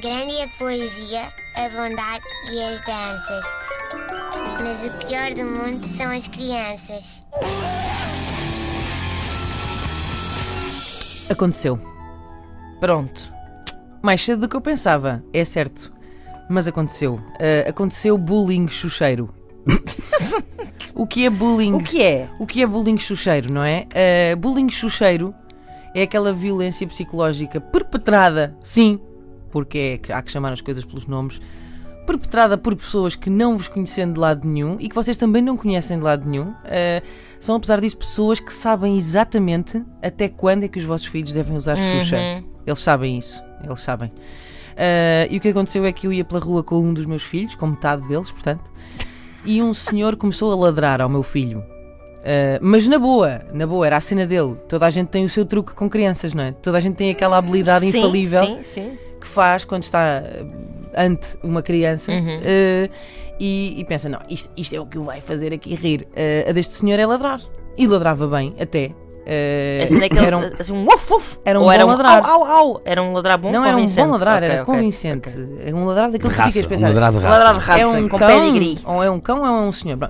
Grande é a poesia, a bondade e as danças. Mas o pior do mundo são as crianças. Aconteceu. Pronto. Mais cedo do que eu pensava, é certo. Mas aconteceu. Ah, aconteceu bullying chucheiro. o que é bullying? O que é? O que é bullying chucheiro, não é? Ah, bullying chucheiro é aquela violência psicológica perpetrada, sim, porque é há que chamar as coisas pelos nomes, perpetrada por pessoas que não vos conhecem de lado nenhum e que vocês também não conhecem de lado nenhum. Ah, são, apesar disso, pessoas que sabem exatamente até quando é que os vossos filhos devem usar Xuxa. Eles sabem isso, eles sabem. Ah, e o que aconteceu é que eu ia pela rua com um dos meus filhos, com metade deles, portanto, e um senhor começou a ladrar ao meu filho. Ah, mas na boa, na boa, era a cena dele. Toda a gente tem o seu truque com crianças, não é? Toda a gente tem aquela habilidade sim, infalível Sim, sim. que faz quando está ah, ante uma criança Uhum. ah, e, e pensa: não, isto, isto é o que o vai fazer aqui rir. Ah, a deste senhor é ladrar. E ladrava bem, até. A cena que ele, era um- assim, um uf, uf. era um Ou bom era um ladrar. au, au, au. Era um ladrar bom não era um bom ladrar, Ok, era ok, convincente. ok. É um ladrar daquele De que ficas pensar. um ladrado de raça. Ladrar de raça, é um com cão, pedigree. ou é um cão ou é um senhor. Bom,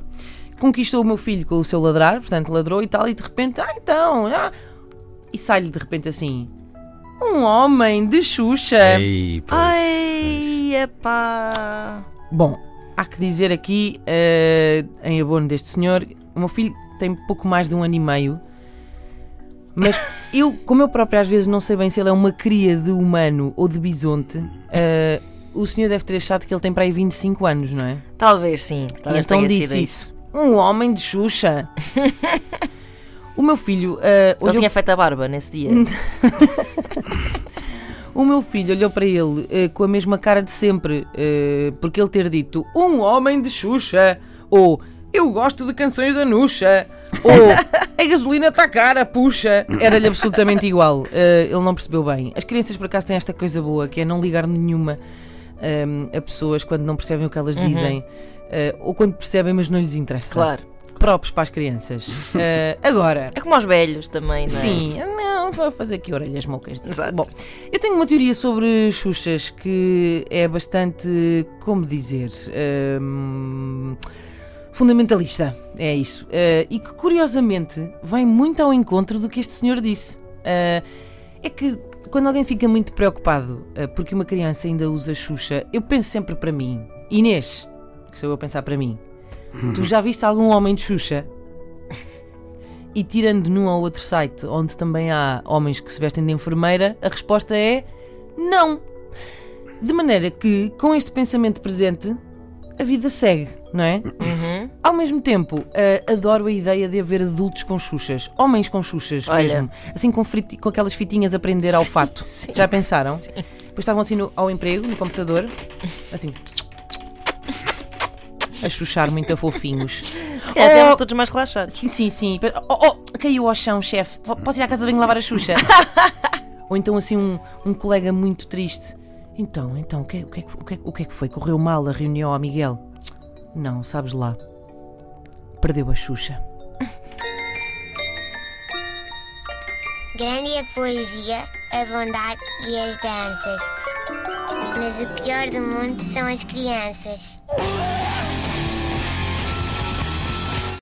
conquistou o meu filho com o seu ladrar, portanto ladrou e tal, e de repente, ah então, ah. e sai-lhe de repente assim: um homem de Xuxa. Ei, pois. Ai, epá. Bom, há que dizer aqui, eh, em abono deste senhor, o meu filho tem pouco mais de um ano e meio. Mas eu, como eu próprio às vezes não sei bem se ele é uma cria de humano ou de bisonte, eh, o senhor deve ter achado que ele tem para aí 25 anos, não é? Talvez sim. Talvez então tenha disse sido isso. Um homem de Xuxa. o meu filho Ele olhou tinha feito a barba nesse dia. O meu filho olhou para ele eh, com a mesma cara de sempre, eh, porque ele ter dito um homem de Xuxa, ou eu gosto de canções da Nuxa, ou a gasolina está cara, puxa, era-lhe absolutamente igual. Eh, ele não percebeu bem. As crianças, por acaso, têm esta coisa boa, que é não ligar nenhuma ehm, a pessoas quando não percebem o que elas dizem, eh, ou quando percebem, mas não lhes interessa. Claro. Próprios para as crianças. Eh, agora, É como aos velhos também, não é? Sim, não, vou fazer aqui orelhas mocas disso. Exato. Bom, eu tenho uma teoria sobre Xuxas que é bastante, como dizer, hum, fundamentalista. É isso. Eh, e que curiosamente vai muito ao encontro do que este senhor disse. Eh, é que quando alguém fica muito preocupado eh, porque uma criança ainda usa Xuxa, eu penso sempre para mim, Inês, que sou eu a pensar para mim. Tu já viste algum homem de Xuxa? E tirando num ou outro site onde também há homens que se vestem de enfermeira, a resposta é não. De maneira que, com este pensamento presente, a vida segue, não é? Uhum. Ao mesmo tempo, eh, adoro a ideia de haver adultos com xuxas, homens com xuxas Olha. mesmo, assim com, friti- com aquelas fitinhas a prender ao Sim, fato. sim, Já pensaram? sim. Depois estavam assim no- ao emprego, no computador, assim. A chuchar muito a fofinhos. Se calhar Oh. todos mais relaxados. Sim, sim, sim. Oh, oh, caiu ao chão, chefe. Po- Posso ir à casa de banho lavar a Xuxa? Ou então assim um, um colega muito triste. Então, então, o que, é- o, que é que- o, que é- o que é que foi? Correu mal a reunião ao Miguel? Não, sabes lá. Perdeu a Xuxa. Grande é a poesia, a bondade e as danças. Mas o pior do mundo são as crianças.